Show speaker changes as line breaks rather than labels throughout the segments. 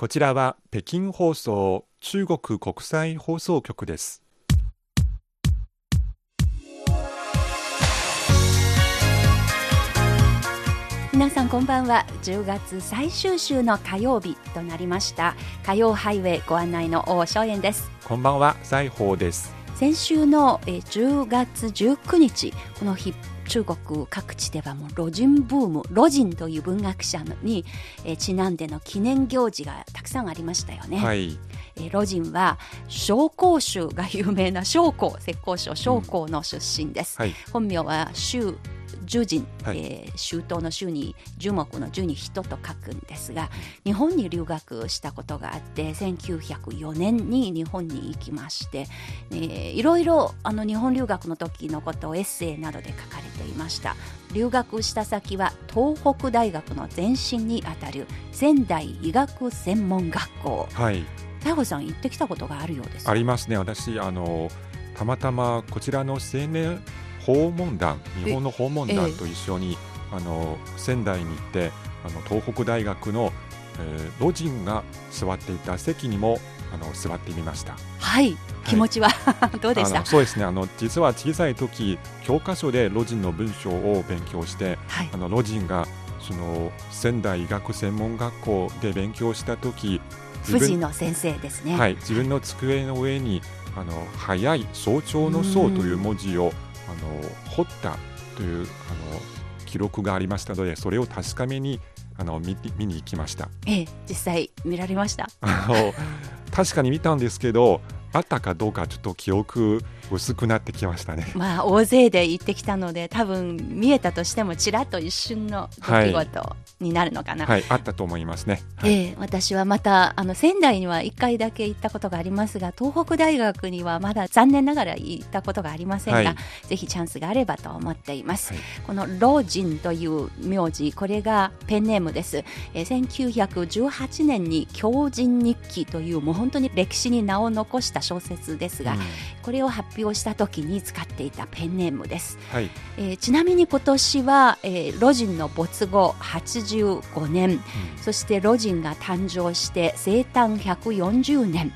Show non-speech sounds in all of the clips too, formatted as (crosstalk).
こちらは北京放送中国国際放送局です。
皆さんこんばんは。10月最終週の火曜日となりました。火曜ハイウェイご案内の大正円です。
こんばんは。西宝です。
先週のえー10月19日この日中国各地ではもうロジンブームロジンという文学者に、えーちなんでの記念行事がたくさんありましたよね、
はい。
えーロジンは紹興酒が有名な紹興浙江省紹興の出身です、
はい。
本名は周樹人、
はい。
えー周到の周に樹木の樹に人と書くんですが日本に留学したことがあって1904年に日本に行きまして、えーいろいろあの日本留学の時のことをエッセイなどで書かれていました。留学した先は東北大学の前身にあたる仙台医学専門学校。
はい。
西郷さん行ってきたことがあるようです。
ありますね。私あのたまたまこちらの青年訪問団日本の訪問
ええ
団と一緒に、あの仙台に行ってあの東北大学の、えー、老人が座っていた席にもあの座ってみました。
はい。気持ちは、(laughs) どうでした？
そうですね。あの実は小さい時教科書で老人の文章を勉強して
はい。
あの老人がその仙台医学専門学校で勉強した時自
富士
分
の先生ですね、
はい、自分の机の上にあの早い早朝の早という文字をあの彫ったというあの記録がありましたのでそれを確かめにあの見見に行きました。
ええ実際見られました。
あの (laughs) 確かに見たんですけどあったかどうかちょっと記憶薄くなってきましたね。
まあ大勢で行ってきたので多分見えたとしてもちらっと一瞬の出来事になるのかな、
はいあったと思いますね、はい。
ええ私はまたあの仙台には1回だけ行ったことがありますが東北大学にはまだ残念ながら行ったことがありませんが、
はい。
ぜひチャンスがあればと思っています、
はい。
この老人という名字これがペンネームです、えー1918年に狂人日記というもう本当に歴史に名を残した小説ですが、
うん。
これを発表した時に使っていたペンネームです。
はい。
えーちなみに今年は、えーロジンの没後85年。そしてロジンが誕生して生誕140年。
うん。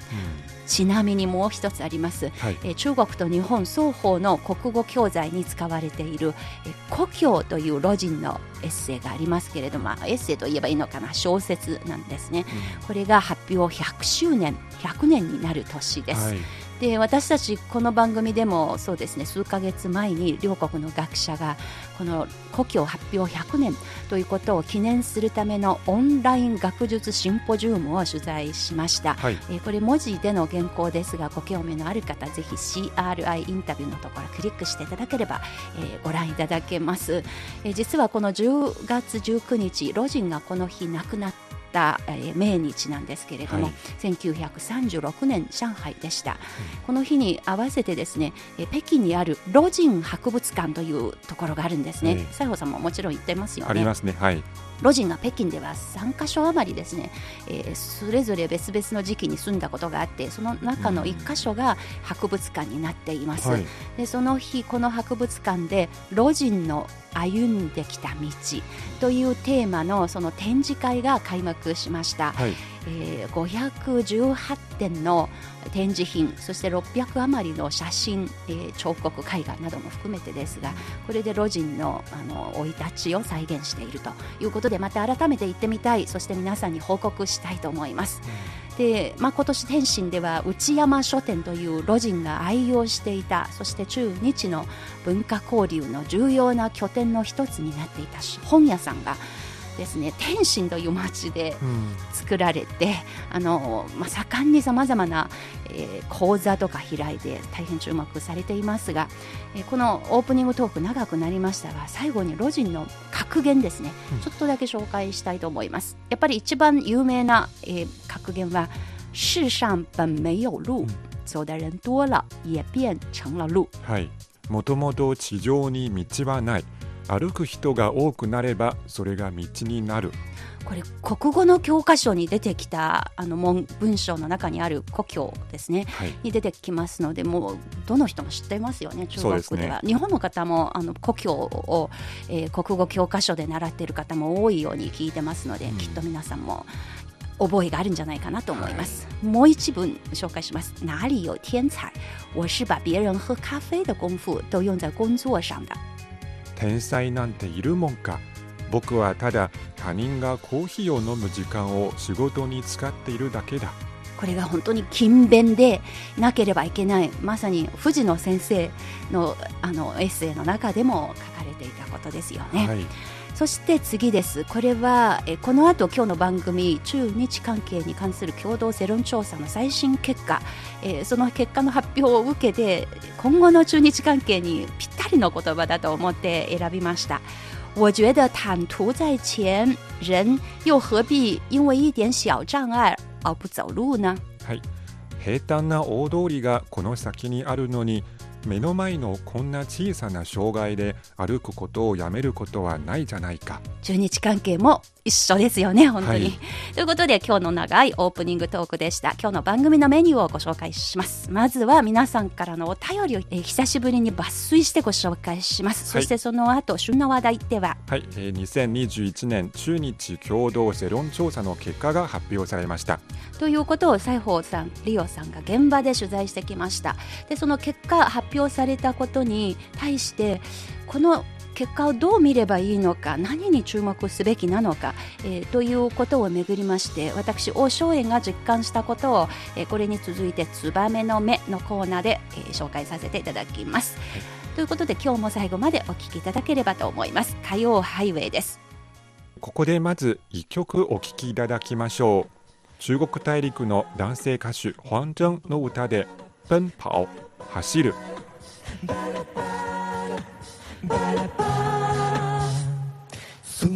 ちなみにもう一つあります、
はい。
えー中国と日本双方の国語教材に使われている「えー故郷」というロジンのエッセイがありますけれども、まあエッセイといえばいいのかな？小説なんですね。これが発表100周年100年になる年です、
はい
で私たちこの番組でもそうですね数ヶ月前に両国の学者がこの故郷発表100年ということを記念するためのオンライン学術シンポジウムを取材しました、
はい。
えーこれ文字での原稿ですがご興味のある方ぜひ CRI インタビューのところクリックしていただければ、えーご覧いただけます、えー実はこの10月19日ロジンがこの日亡くなった、えー命日なんですけれども、
はい。
1936年上海でした、この日に合わせてですねえー北京にあるロジン博物館というところがあるんですね。
ええ。
西郷さんももちろん行ってますよね。
ありますね。はい
ロジンが北京では3カ所余りですね、えーそれぞれ別々の時期に住んだことがあってその中の1箇所が博物館になっています、
はい。
でその日この博物館でロジンの歩んできた道というテーマのその展示会が開幕しました、
はい
えー518点の展示品そして600余りの写真、えー彫刻絵画なども含めてですがこれでロジンの生い立ちを再現しているということでまた改めて行ってみたいそして皆さんに報告したいと思います。で、まあ、今年天津では内山書店というロジンが愛用していたそして中日の文化交流の重要な拠点の一つになっていた本屋さんがですね天津という町で
うん。
作られてあの、まあ、盛んにさまざまな、えー講座とか開いて大変注目されていますが、えーこのオープニングトーク長くなりましたが最後にロジンの格言ですね、
うん。
ちょっとだけ紹介したいと思います。やっぱり一番有名な、えー格言は「世上本没有路。
うん。
走的人多了也变成了路。
はい。もともと地上に道はない歩く人が多くなればそれが道になる
これ国語の教科書に出てきたあの文文章の中にある故郷ですね
はい
に出てきますのでもうどの人も知っていますよね中国では日本の方もあの故郷を、えー国語教科書で習っている方も多いように聞いてますので、
うん
きっと皆さんも覚えがあるんじゃないかなと思います。もう一文紹介します。哪里有天才？我是把别人喝咖啡的功夫都用在工作上的。
天才なんているもんか。僕はただ他人がコーヒーを飲む時間を仕事に使っているだけだ。
これが本当に勤勉でなければいけない。まさに藤野先生のあのエッセイの中でも書かれていたことですよね。
はい
そして次です。これはえこの後今日の番組中日関係に関する共同世論調査の最新結果、えーその結果の発表を受けて今後の中日関係にぴったりの言葉だと思って選びました。我觉得坦途在前，人又何必因为一点小障碍而不走路呢？
はい平坦な大通りがこの先にあるのに目の前のこんな小さな障害で歩くことをやめることはないじゃないか
中日関係も一緒ですよね、本当に。
はい
ということで、今日の長いオープニングトークでした。今日の番組のメニューをご紹介します。まずは皆さんからのお便りを、えー久しぶりに抜粋してご紹介します。
はい
そしてその後、旬の話題では、
はい、えー2021年中日共同世論調査の結果が発表されました
ということを西宝さん、リオさんが現場で取材してきました。で、その結果、発表されたことに対して、この結果をどう見ればいいのか、何に注目すべきなのか、えーということをめぐりまして、私、王正円が実感したことを、えーこれに続いて、ツバメの目のコーナーで、えー紹介させていただきます。ということで、今日も最後までお聞きいただければと思います。火曜ハイウェイです。
ここでまず一曲お聴きいただきましょう中国大陸の男性歌手黄峥の歌で「奔跑」走る
速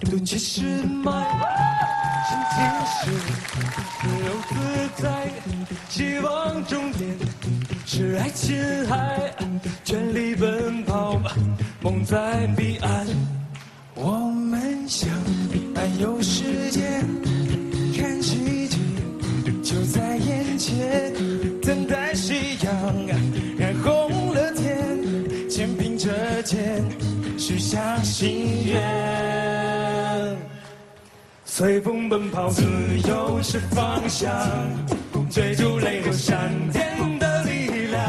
度七十迈，心情是自由自在，希望终点是爱琴海，全力奔跑，梦在彼岸。我们想漫游世许下心愿。随风奔跑，自由是方向，追逐雷和闪电的力量，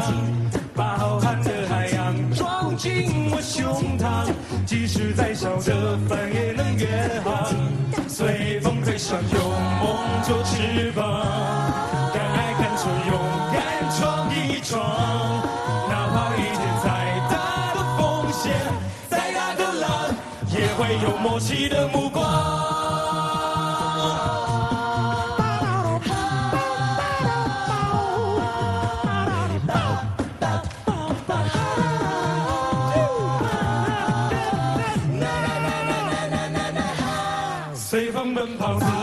把浩瀚的海洋装进我胸膛，即使再小的帆也能远航。随风飞翔，有梦做翅膀，会有默契的目光。随风奔跑，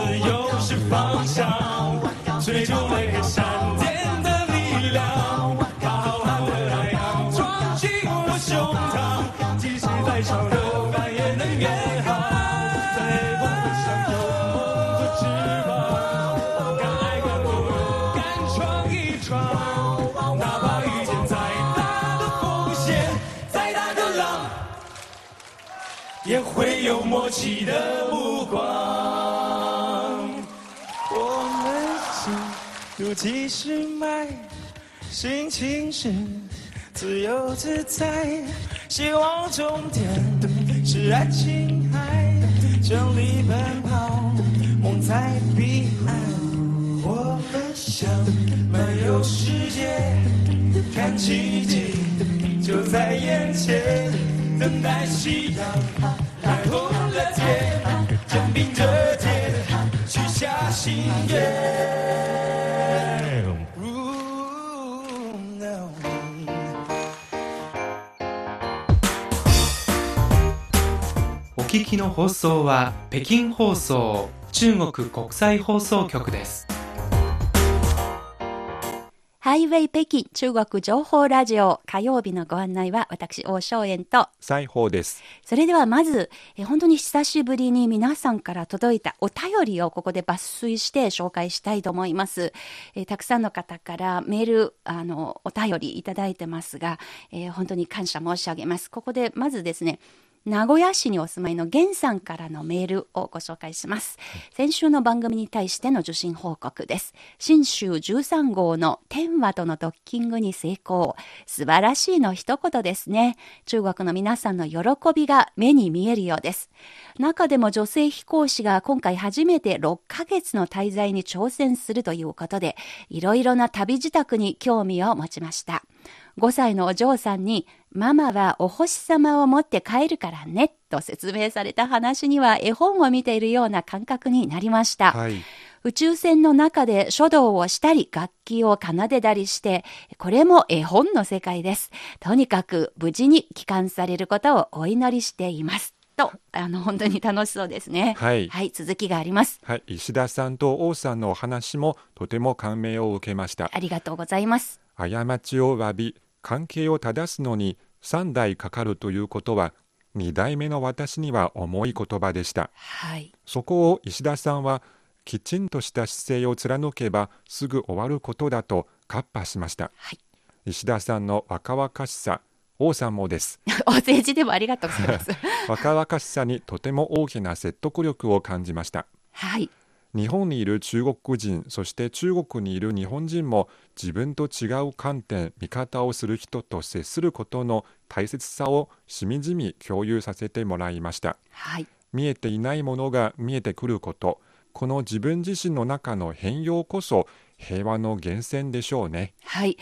有默契的目光。我们心如几十迈，心情是自由自在，希望终点是爱琴海，全力奔跑，梦在彼岸。我们想漫游世界，看奇迹就在眼前，等待夕阳
お聞きの放送は北京放送中国国際放送局です。
ハイウェイ北京中国情報ラジオ火曜日のご案内は私、王正円と、
西宝です
それではまず、え本当に久しぶりに皆さんから届いたお便りをここで抜粋して紹介したいと思います。えーたくさんの方からメール、あの、お便りいただいてますが、えー本当に感謝申し上げます。ここでまずですね、名古屋市にお住まいの源さんからのメールをご紹介します。先週の番組に対しての受信報告です。新州13号の天和とのドッキングに成功。素晴らしいの一言ですね。中国の皆さんの喜びが目に見えるようです。中でも女性飛行士が今回初めて6ヶ月の滞在に挑戦するということで、いろいろな旅支度に興味を持ちました。5歳のお嬢さんに、ママはお星様を持って帰るからね、と説明された話には絵本を見ているような感覚になりました。
はい。
宇宙船の中で書道をしたり楽器を奏でたりして、これも絵本の世界です。とにかく無事に帰還されることをお祈りしています。と、あの、本当に楽しそうですね。
はい
はい、続きがあります。
はい、石田さんと王さんのお話もとても感銘を受けました。
ありがとうございます。
過ちを詫び、関係を正すのに3代かかるということは、2代目の私には重い言葉でした。
はい。
そこを石田さんは、きちんとした姿勢を貫けばすぐ終わることだとカッパしました。
はい。
石田さんの若々しさ、王さんもです。(laughs)
お政治でもありがとうございます。(laughs)
若々しさにとても大きな説得力を感じました。
はい。
日本にいる中国人そして中国にいる日本人も自分と違う観点見方をする人と接することの大切さをしみじみ共有させてもらいました
はい。
見えていないものが見えてくることこの自分自身の中の変容こそ平和の源泉でしょうね
はい。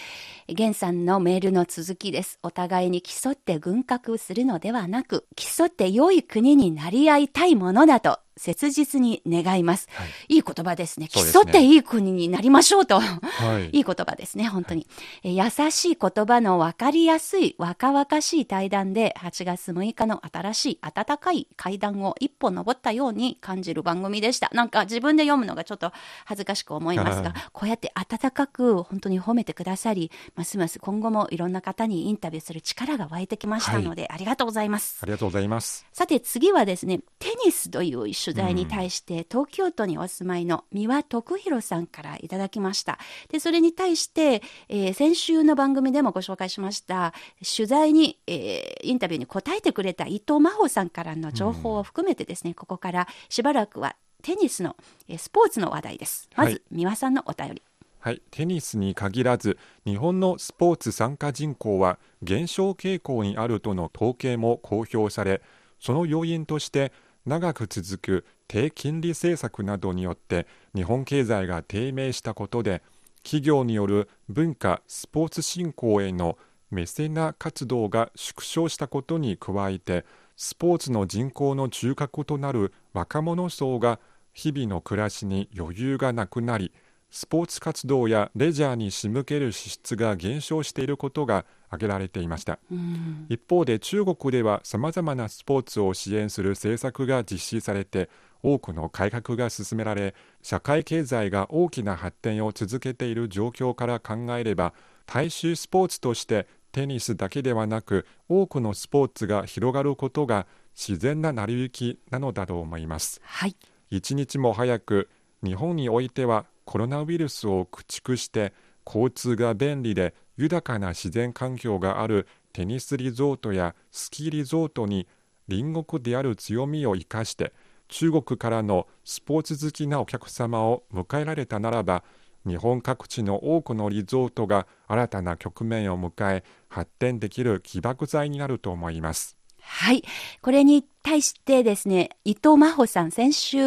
源さんのメールの続きです。お互いに競って軍拡するのではなく、競って良い国になり合いたいものだと切実に願います。
はい
いい言葉ですね。競っていい国になりましょうと。
はい
いい言葉ですね、本当に。え優しい言葉の分かりやすい若々しい対談で、8月6日の新しい温かい階段を一歩登ったように感じる番組でした。なんか自分で読むのがちょっと恥ずかしく思いますが、こうやって温かく本当に褒めてくださり、ますます今後もいろんな方にインタビューする力が湧いてきましたので、ありがとうございます
あ。りがとうございます
さて次はですね、テニスという取材に対して、東京都にお住まいの三輪徳弘さんからいただきました。で、それに対して、えー先週の番組でもご紹介しました、取材に、えーインタビューに答えてくれた伊藤真帆さんからの情報を含めてですね、ここからしばらくはテニスの、えースポーツの話題です。ま
はい
ず、三輪さんのお便り。
はい、テニスに限らず日本のスポーツ参加人口は減少傾向にあるとの統計も公表されその要因として長く続く低金利政策などによって日本経済が低迷したことで企業による文化スポーツ振興へのメセナ活動が縮小したことに加えてスポーツの人口の中核となる若者層が日々の暮らしに余裕がなくなりスポーツ活動やレジャーに仕向ける支出が減少していることが挙げられていました。
うん。
一方で中国ではさまざまなスポーツを支援する政策が実施されて多くの改革が進められ社会経済が大きな発展を続けている状況から考えれば大衆スポーツとしてテニスだけではなく多くのスポーツが広がることが自然な成り行きなのだと思います。
はい。
一日も早く日本においてはコロナウイルスを駆逐して交通が便利で豊かな自然環境があるテニスリゾートやスキーリゾートに隣国である強みを生かして中国からのスポーツ好きなお客様を迎えられたならば日本各地の多くのリゾートが新たな局面を迎え発展できる起爆剤になると思います。
はい。これに対してですね、伊藤真帆さん、先週、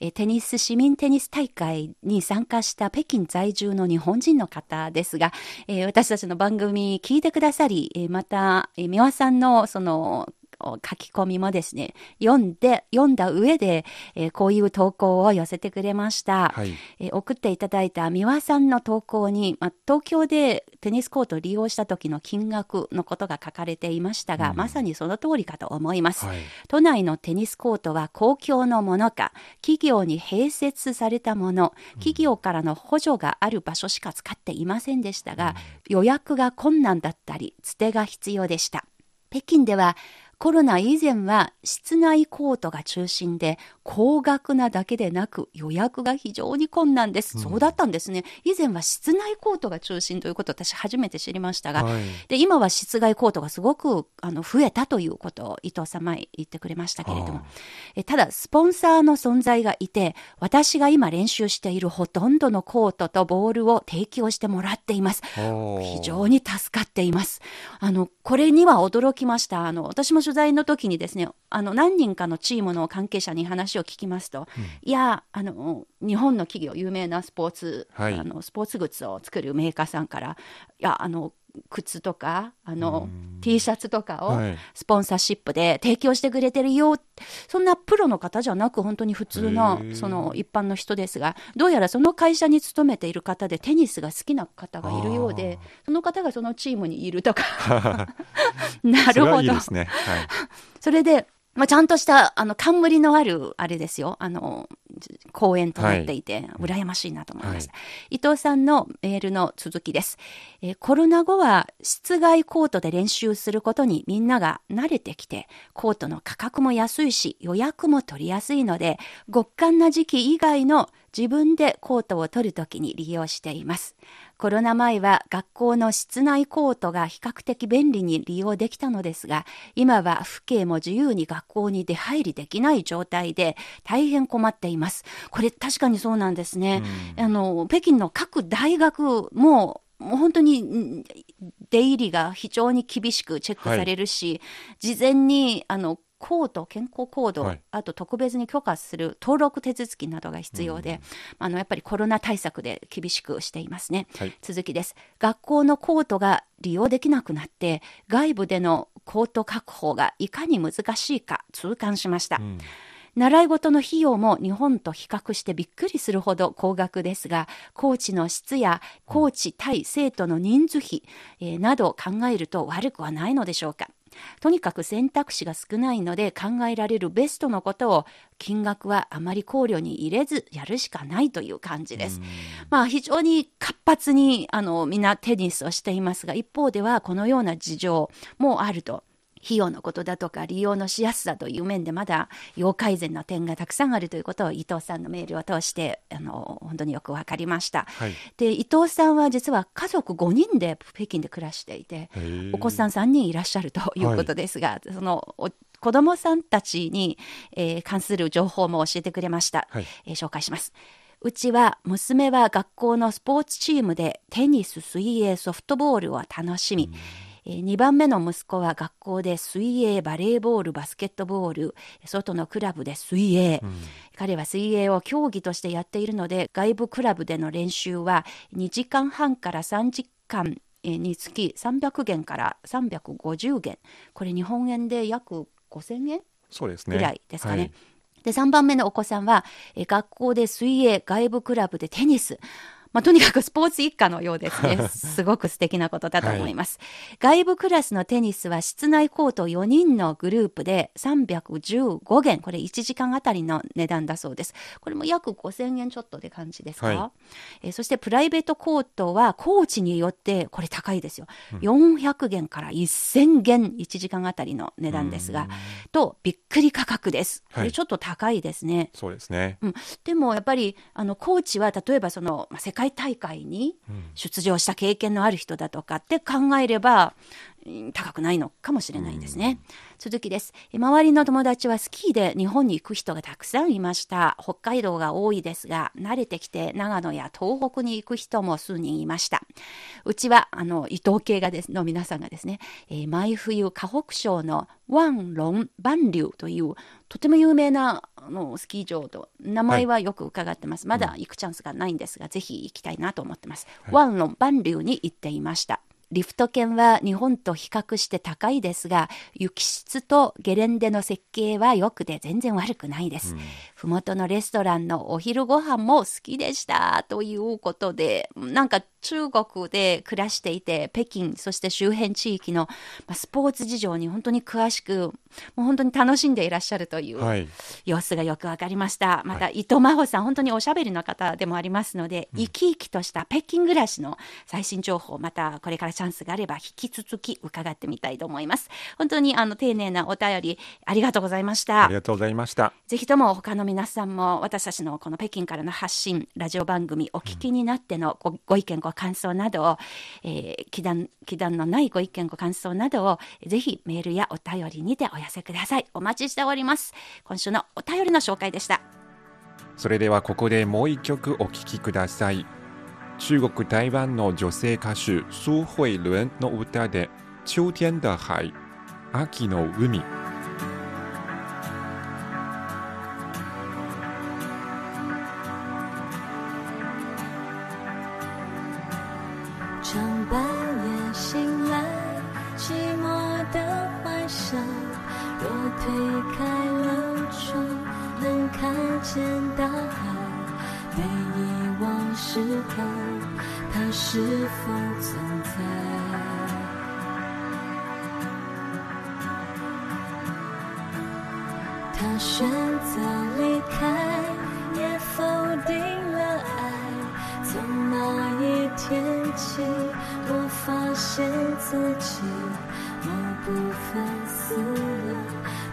えテニス、市民テニス大会に参加した北京在住の日本人の方ですが、えー私たちの番組聞いてくださり、えまた、えー三輪さんのその、書き込みもですね、読んで、読んだ上で、えーこういう投稿を寄せてくれました。
はい、
えー送っていただいた三輪さんの投稿に、まあ、東京でテニスコートを利用した時の金額のことが書かれていましたが、
うん
まさにその通りかと思います。
はい、
都内のテニスコートは公共のものか、企業に併設されたもの、企業からの補助がある場所しか使っていませんでしたが、予約が困難だったり、つてが必要でした。北京ではコロナ以前は室内コートが中心で高額なだけでなく予約が非常に困難です。
うん
そうだったんですね。以前は室内コートが中心ということを私初めて知りましたが、
はい
で今は室外コートがすごくあの増えたということを伊藤さん前言ってくれましたけれども
あ
えただスポンサーの存在がいて私が今練習しているほとんどのコートとボールを提供してもらっています非
非
常に助かっています。あの、これには驚きました。あの、私も取材の時にですね、あの、何人かのチームの関係者に話を聞きますと、いや、あの、日本の企業、有名なスポーツ、
はい
あの、スポーツグッズを作るメーカーさんから、いや、あの、靴とか、あの、T シャツとかを
はい
スポンサーシップで提供してくれてるよ。そんなプロの方じゃなく、本当に普通のその一般の人ですが、どうやらその会社に勤めている方でテニスが好きな方がいるようで、その方がそのチームにいるとか。(laughs) (laughs) なるほど
ね。はい。(laughs)
それで、まあ、ちゃんとした、あの、冠のある、あれですよ、あの、公演となっていて、羨ましいなと思いました。伊藤さんのメールの続きです。えーコロナ後は室外コートで練習することにみんなが慣れてきて、コートの価格も安いし、予約も取りやすいので、極寒な時期以外の自分でコートを取るときに利用しています。コロナ前は学校の室内コートが比較的便利に利用できたのですが、今は父兄も自由に学校に出入りできない状態で大変困っています。これ確かにそうなんですね。あの、北京の各大学も、もう本当にん出入りが非常に厳しくチェックされるし、事前にあのコード、健康コード、
はい
あと特別に許可する登録手続きなどが必要で、あのやっぱりコロナ対策で厳しくしていますね。
はい
続きです。学校のコートが利用できなくなって、外部でのコート確保がいかに難しいか痛感しました。
うん
習い事の費用も日本と比較してびっくりするほど高額ですが、コーチの質やコーチ対生徒の人数比、えーなどを考えると悪くはないのでしょうか。とにかく選択肢が少ないので考えられるベストのことを金額はあまり考慮に入れずやるしかないという感じです。まあ非常に活発にあのみんなテニスをしていますが一方ではこのような事情もあると。費用のことだとか利用のしやすさという面でまだ要改善の点がたくさんあるということを伊藤さんのメールを通してあの本当によく分かりました。
はい。
で伊藤さんは実は家族5人で北京で暮らしていてお子さん3人いらっしゃるということですが、そのお子供さんたちに、えー関する情報も教えてくれました、
はい。
えー紹介します。うちは娘は学校のスポーツチームでテニス、水泳、ソフトボールを楽しみ、え2番目の息子は学校で水泳、バレーボール、バスケットボール、外のクラブで水泳、彼は水泳を競技としてやっているので、外部クラブでの練習は2時間半から3時間えーにつき300元から350元。これ日本円で約5000円
そうですね。
ぐらいですかね。
はい
で、3番目のお子さんは、えー学校で水泳、外部クラブでテニス。まあ、とにかくスポーツ一家のようですね。(laughs) すごく素敵なことだと思います。外部クラスのテニスは室内コート4人のグループで315元。これ1時間あたりの値段だそうです。これも約5000円ちょっとで感じですか、
は
えーそしてプライベートコートはコーチによってこれ高いですよ。400元から1000元1時間あたりの値段ですが、とびっくり価格です。こ
はい
れちょっと高いですね。
そうですね。
うん、でもやっぱりあのコーチは例えばそのまあ世界大会に出場した経験のある人だとかって考えれば、うん高くないのかもしれないですね。続きです。え周りの友達はスキーで日本に行く人がたくさんいました。北海道が多いですが、慣れてきて長野や東北に行く人も数人いました。うちは、あの、伊藤系がですの皆さんがですね、えー毎冬河北省のワンロンバンリューというとても有名なあのスキー場と名前はよく伺ってます、まだ行くチャンスがないんですが、ぜひ行きたいなと思ってます、ワンロンバンリューに行っていましたリフト券は日本と比較して高いですが、雪質とゲレンデの設計は良くて全然悪くないです。ふもとのレストランのお昼ご飯も好きでした。ということで、なんか中国で暮らしていて、北京、そして周辺地域の、まあ、スポーツ事情に本当に詳しく、もう本当に楽しんでいらっしゃるという
はい
様子がよくわかりました。また、伊藤真帆さん、本当におしゃべりの方でもありますので、生き生きとした北京暮らしの最新情報、またこれからチャンスがあれば、引き続き伺ってみたいと思います。本当にあの丁寧なお便り、ありがとうございました
あり。がとうございました。
ぜひとも他の皆さんも私たちのこの北京からの発信、ラジオ番組お聞きになってのごご意見、ご感想などを、えー、気談、気談のないご意見、ご感想などを、ぜひメールやお便りにてお寄せください。お待ちしております。今週のお便りの紹介でした。
それではここでもう一曲お聴きください。中国台湾の女性歌手蘇慧倫の歌で「秋天的海」秋の海
自己某部分死了，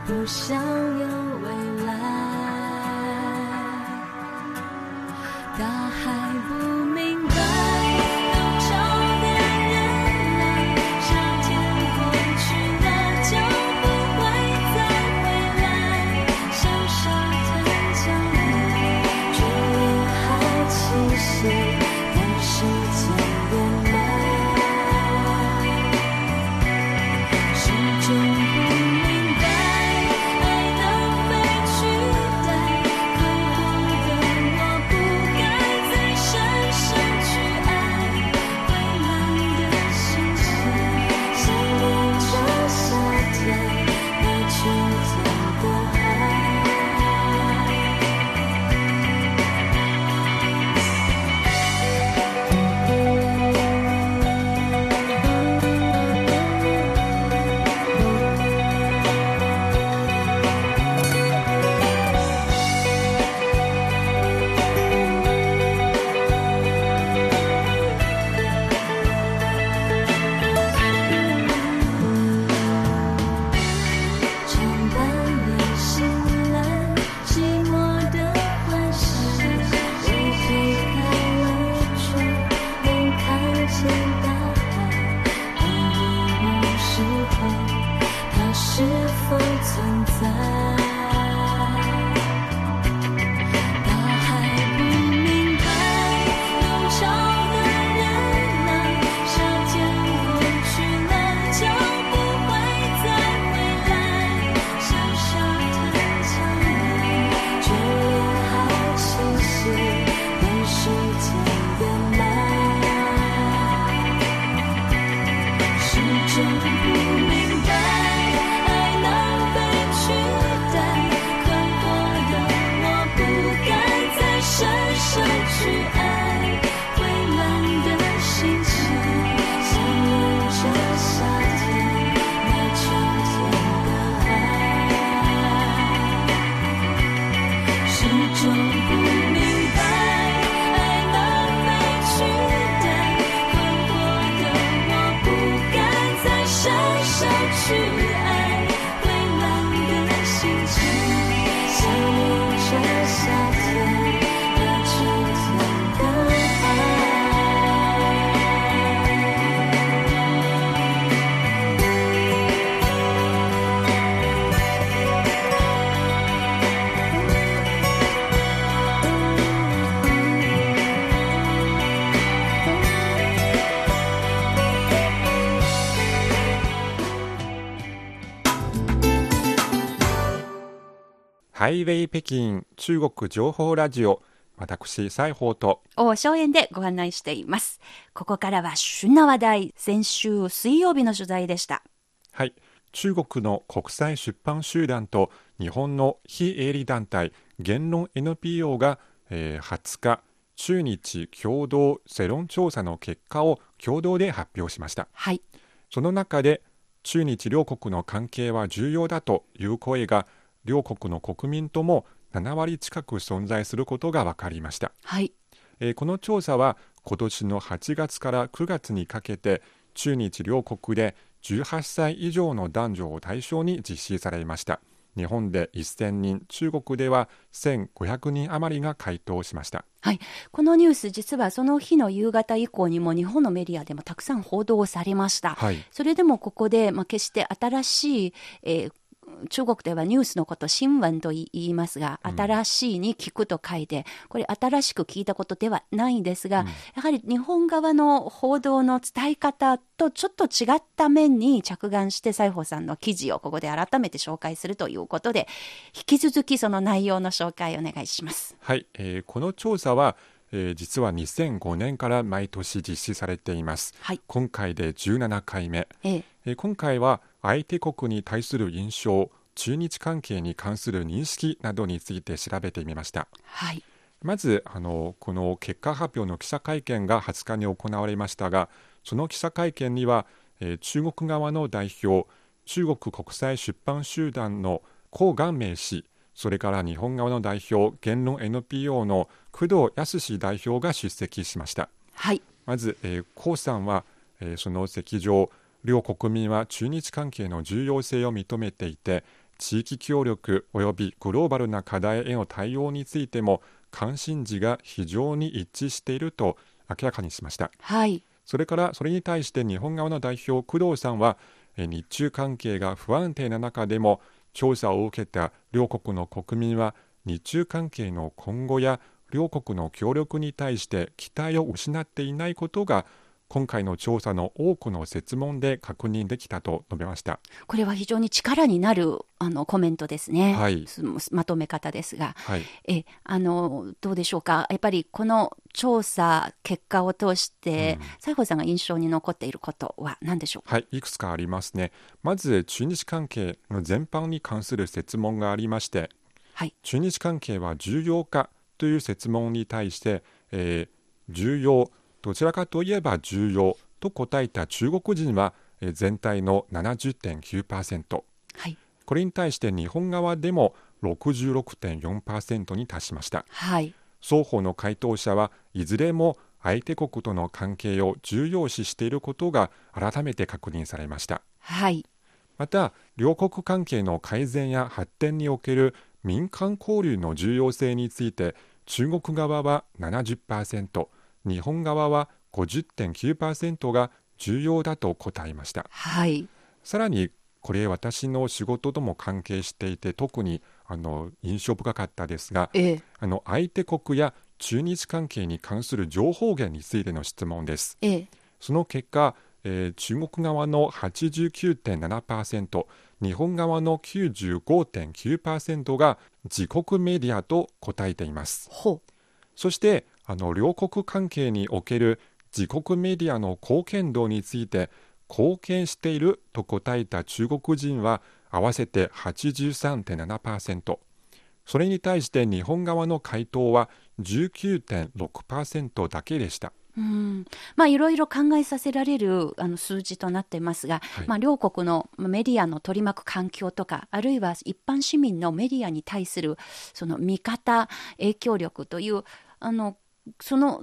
不想有未来。Action
ハイウェイ北京中国情報ラジオ私西宝と
大正園でご案内しています。ここからは旬な話題、先週水曜日の取材でした。
はい中国の国際出版集団と日本の非営利団体言論 NPO が、えー20日中日共同世論調査の結果を共同で発表しました
はい。
その中で中日両国の関係は重要だという声が両国の国民とも7割近く存在することが分かりました、
はい。
えーこの調査は今年の8月から9月にかけて中日両国で18歳以上の男女を対象に実施されました。日本で1000人中国では1500人余りが回答しました。
はい、このニュース、実はその日の夕方以降にも日本のメディアでもたくさん報道されました。
はい。
それでもここで、まあ、決して新しい、えー中国ではニュースのこと新聞と言いますが、新しいに聞くと書いて、これ新しく聞いたことではないんですが、やはり日本側の報道の伝え方とちょっと違った面に着眼して西郷さんの記事をここで改めて紹介するということで、引き続きその内容の紹介お願いします。
はい、えーこの調査は、えー実は2005年から毎年実施されています。
はい。
今回で17回目。
ええ。
えー今回は相手国に対する印象中日関係に関する認識などについて調べてみました
はい。
まずあのこの結果発表の記者会見が20日に行われましたがその記者会見には、えー中国側の代表中国国際出版集団の江元明氏それから日本側の代表言論 NPO の工藤康代表が出席しました
はい。
まず、えー、江さんは、えーその席上両国民は中日関係の重要性を認めていて地域協力及びグローバルな課題への対応についても関心事が非常に一致していると明らかにしました
はい。
それからそれに対して日本側の代表工藤さんはえー日中関係が不安定な中でも調査を受けた両国の国民は日中関係の今後や両国の協力に対して期待を失っていないことが今回の調査の多くの設問で確認できたと述べました。
これは非常に力になるあのコメントですね、
はい。
すまとめ方ですが、
はい、
えあのどうでしょうか、やっぱりこの調査結果を通して、西郷さんが印象に残っていることは何でしょうか？
はい、いくつかありますね。まず中日関係の全般に関する設問がありまして、
はい、
中日関係は重要かという設問に対して、えー重要どちらかといえば重要と答えた中国人は、えー全体の70.9%
はい、
これに対して日本側でも66.4%に達しました。
はい、
双方の回答者はいずれも相手国との関係を重要視していることが改めて確認されました。
はい、
また両国関係の改善や発展における民間交流の重要性について中国側は70%日本側は50.9%が重要だと答えました。
はい、
さらにこれ私の仕事とも関係していて特にあの印象深かったですが
ええ、
あの相手国や中日関係に関する情報源についての質問です。
ええ、
その結果、えー中国側の89.7%日本側の95.9%が自国メディアと答えています。そしてあの両国関係における自国メディアの貢献度について貢献していると答えた中国人は合わせて83.7%それに対して日本側の回答は19.6%だけでした。
うん。まあいろいろ考えさせられるあの数字となってますが、
はい。
まあ、両国のメディアの取り巻く環境とかあるいは一般市民のメディアに対するその見方影響力というあのその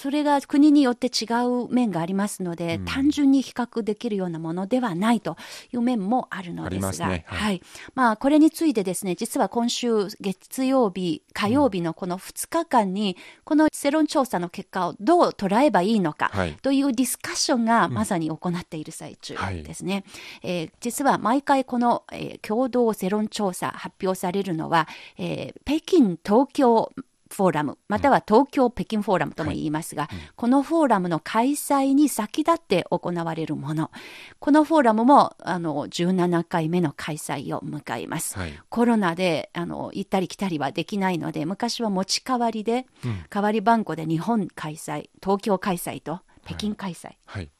それが国によって違う面がありますので、
うん。
単純に比較できるようなものではないという面もあるのですが、
ますね。はい。
はい。まあ、これについてですね実は今週月曜日火曜日のこの2日間に、この世論調査の結果をどう捉えばいいのか、
はい。
というディスカッションがまさに行っている最中ですね。えー実は毎回この、えー共同世論調査発表されるのは、えー北京東京フォーラムまたは東京北京フォーラムとも言いますが、このフォーラムの開催に先立って行われるもの。このフォーラムもあの17回目の開催を迎えます。
はい。
コロナであの行ったり来たりはできないので昔は持ち代わりで、
うん。
代わり番号で日本開催東京開催と北京開催
はい。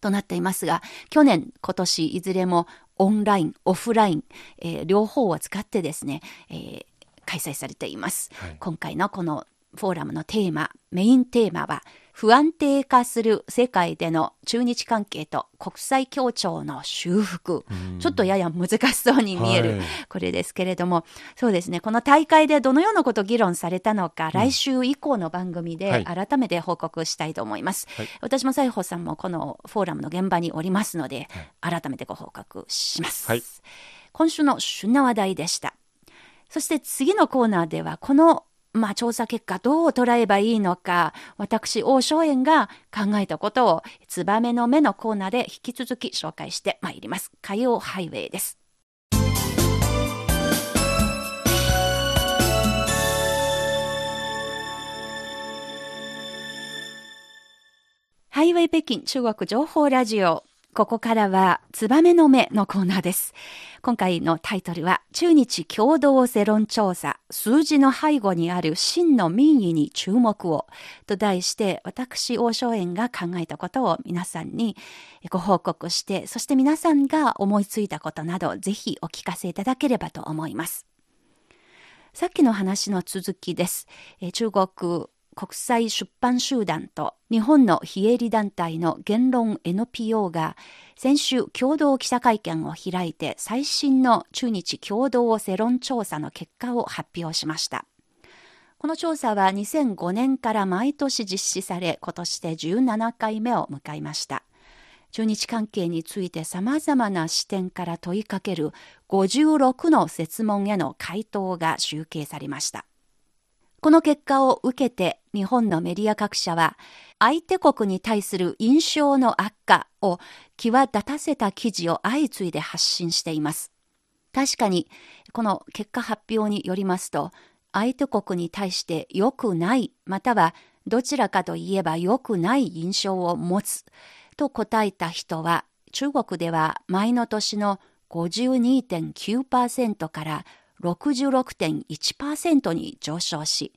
となっていますが、去年今年いずれもオンラインオフライン、えー両方を使ってですね、えー開催されています、
はい。
今回のこのフォーラムのテーマ、メインテーマは、不安定化する世界での中日関係と国際協調の修復。ちょっとやや難しそうに見える、
はい。
これですけれども、そうですね、この大会でどのようなことを議論されたのか、来週以降の番組で
はい。
改めて報告したいと思います。
はい。
私も西宝さんもこのフォーラムの現場におりますので、改めてご報告します。
はい。
今週の旬な話題でした。そして次のコーナーでは、この、まあ、調査結果どう捉えばいいのか、私、王正円が考えたことを、ツバメの目のコーナーで引き続き紹介してまいります。火曜ハイウェイです。ハイウェイ北京中国情報ラジオ。ここからは、ツバメの目のコーナーです。今回のタイトルは、中日共同世論調査、数字の背後にある真の民意に注目を、と題して、私、王正円が考えたことを皆さんにご報告して、そして皆さんが思いついたことなど、ぜひお聞かせいただければと思います。さっきの話の続きです。え中国国際出版集団と日本の非営利団体の言論 NPO が先週共同記者会見を開いて最新の中日共同世論調査の結果を発表しました。この調査は2005年から毎年実施され、今年で17回目を迎えました。中日関係について様々な視点から問いかける56の設問への回答が集計されました。この結果を受けて日本のメディア各社は相手国に対する印象の悪化を際立たせた記事を相次いで発信しています。確かにこの結果発表によりますと相手国に対して良くないまたはどちらかといえば良くない印象を持つと答えた人は中国では前の年の52.9%から66.1%に上昇し、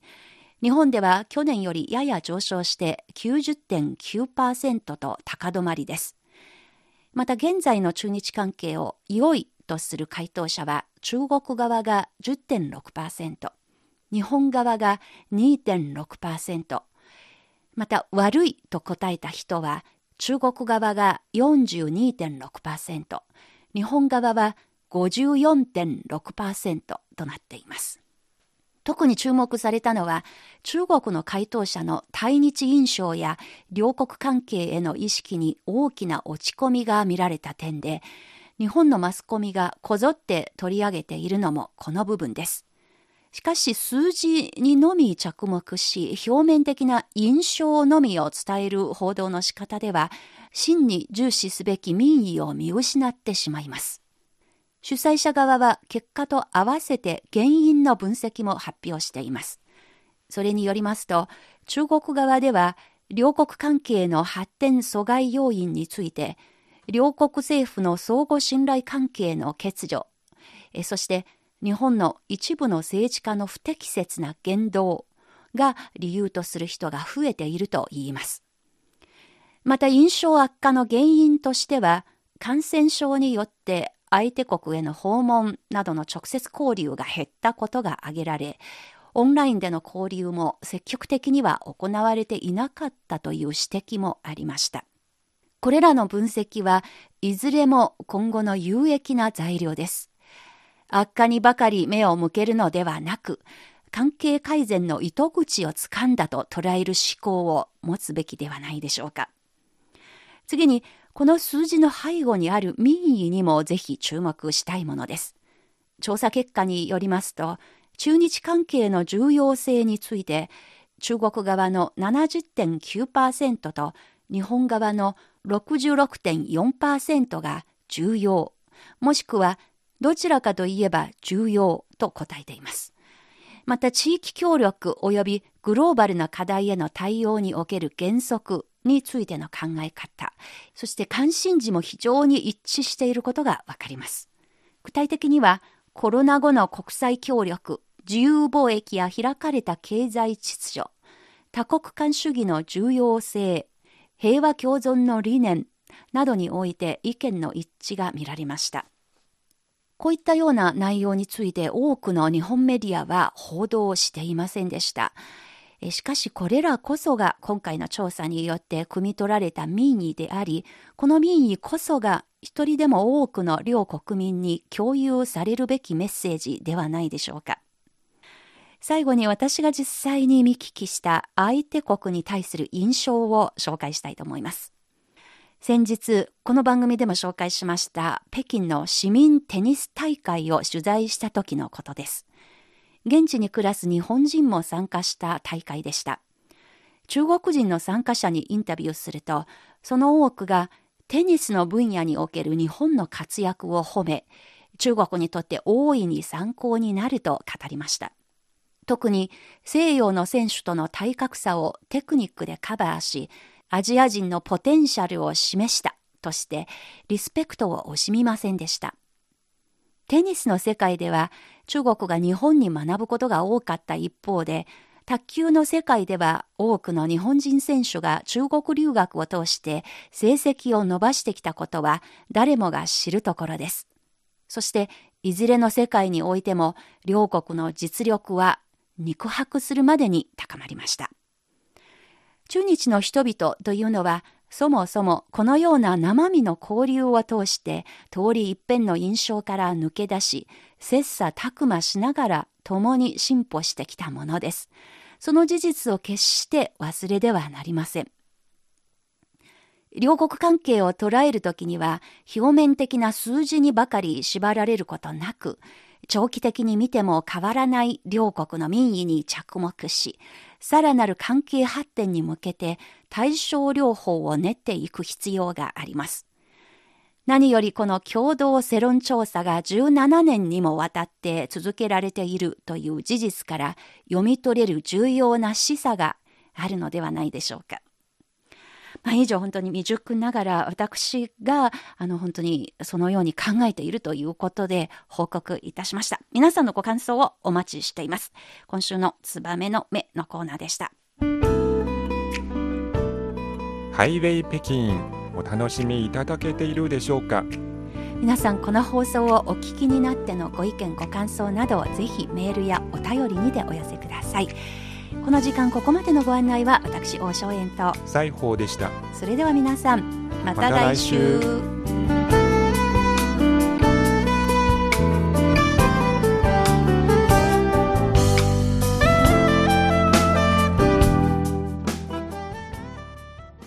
日本では去年よりやや上昇して90.9%と高止まりです。また現在の中日関係を良いとする回答者は中国側が10.6%、日本側が2.6%、また悪いと答えた人は中国側が42.6%、日本側は54.6%となっています。特に注目されたのは中国の回答者の対日印象や両国関係への意識に大きな落ち込みが見られた点で日本のマスコミがこぞって取り上げているのもこの部分です。しかし数字にのみ着目し表面的な印象のみを伝える報道の仕方では真に重視すべき民意を見失ってしまいます。主催者側は結果と合わせて原因の分析も発表しています。それによりますと、中国側では両国関係の発展阻害要因について、両国政府の相互信頼関係の欠如、そして日本の一部の政治家の不適切な言動が理由とする人が増えていると言います。また印象悪化の原因としては、感染症によって相手国への訪問などの直接交流が減ったことが挙げられ、オンラインでの交流も積極的には行われていなかったという指摘もありました。これらの分析はいずれも今後の有益な材料です。悪化にばかり目を向けるのではなく、関係改善の糸口をつかんだと捉える思考を持つべきではないでしょうか。次に、この数字の背後にある民意にもぜひ注目したいものです。調査結果によりますと、中日関係の重要性について、中国側の70.9%と日本側の66.4%が重要、もしくはどちらかといえば重要と答えています。また地域協力及びグローバルな課題への対応における原則についての考え方、そして関心事も非常に一致していることがわかります。具体的にはコロナ後の国際協力、自由貿易や開かれた経済秩序、多国間主義の重要性、平和共存の理念などにおいて意見の一致が見られました。こういったような内容について多くの日本メディアは報道していませんでした。しかしこれらこそが今回の調査によって汲み取られた民意であり、この民意こそが一人でも多くの両国民に共有されるべきメッセージではないでしょうか。最後に私が実際に見聞きした相手国に対する印象を紹介したいと思います。先日、この番組でも紹介しました北京の市民テニス大会を取材した時のことです。現地に暮らす日本人も参加した大会でした。中国人の参加者にインタビューすると、その多くがテニスの分野における日本の活躍を褒め、中国にとって大いに参考になると語りました。特に西洋の選手との体格差をテクニックでカバーし、アジア人のポテンシャルを示したとして、リスペクトを惜しみませんでした。テニスの世界では中国が日本に学ぶことが多かった一方で、卓球の世界では多くの日本人選手が中国留学を通して成績を伸ばしてきたことは誰もが知るところです。そして、いずれの世界においても両国の実力は肉薄するまでに高まりました。中日の人々というのは、そもそもこのような生身の交流を通して通り一遍の印象から抜け出し、切磋琢磨しながら共に進歩してきたものです。その事実を決して忘れではなりません。両国関係を捉えるときには、表面的な数字にばかり縛られることなく、長期的に見ても変わらない両国の民意に着目し、さらなる関係発展に向けて対症療法を練っていく必要があります。何よりこの共同世論調査が17年にもわたって続けられているという事実から読み取れる重要な示唆があるのではないでしょうか。まあ、以上本当に未熟ながら私があの本当にそのように考えているということで報告いたしました。皆さんのご感想をお待ちしています。今週のツバメの目のコーナーでした。
ハイウェイ北京お楽しみいただけているでしょうか？
皆さんこの放送をお聞きになってのご意見ご感想などをぜひメールやお便りにてお寄せください。この時間ここまでのご案内は私大正円と。
西宝でした。
それでは皆さんまた
また来
来週
週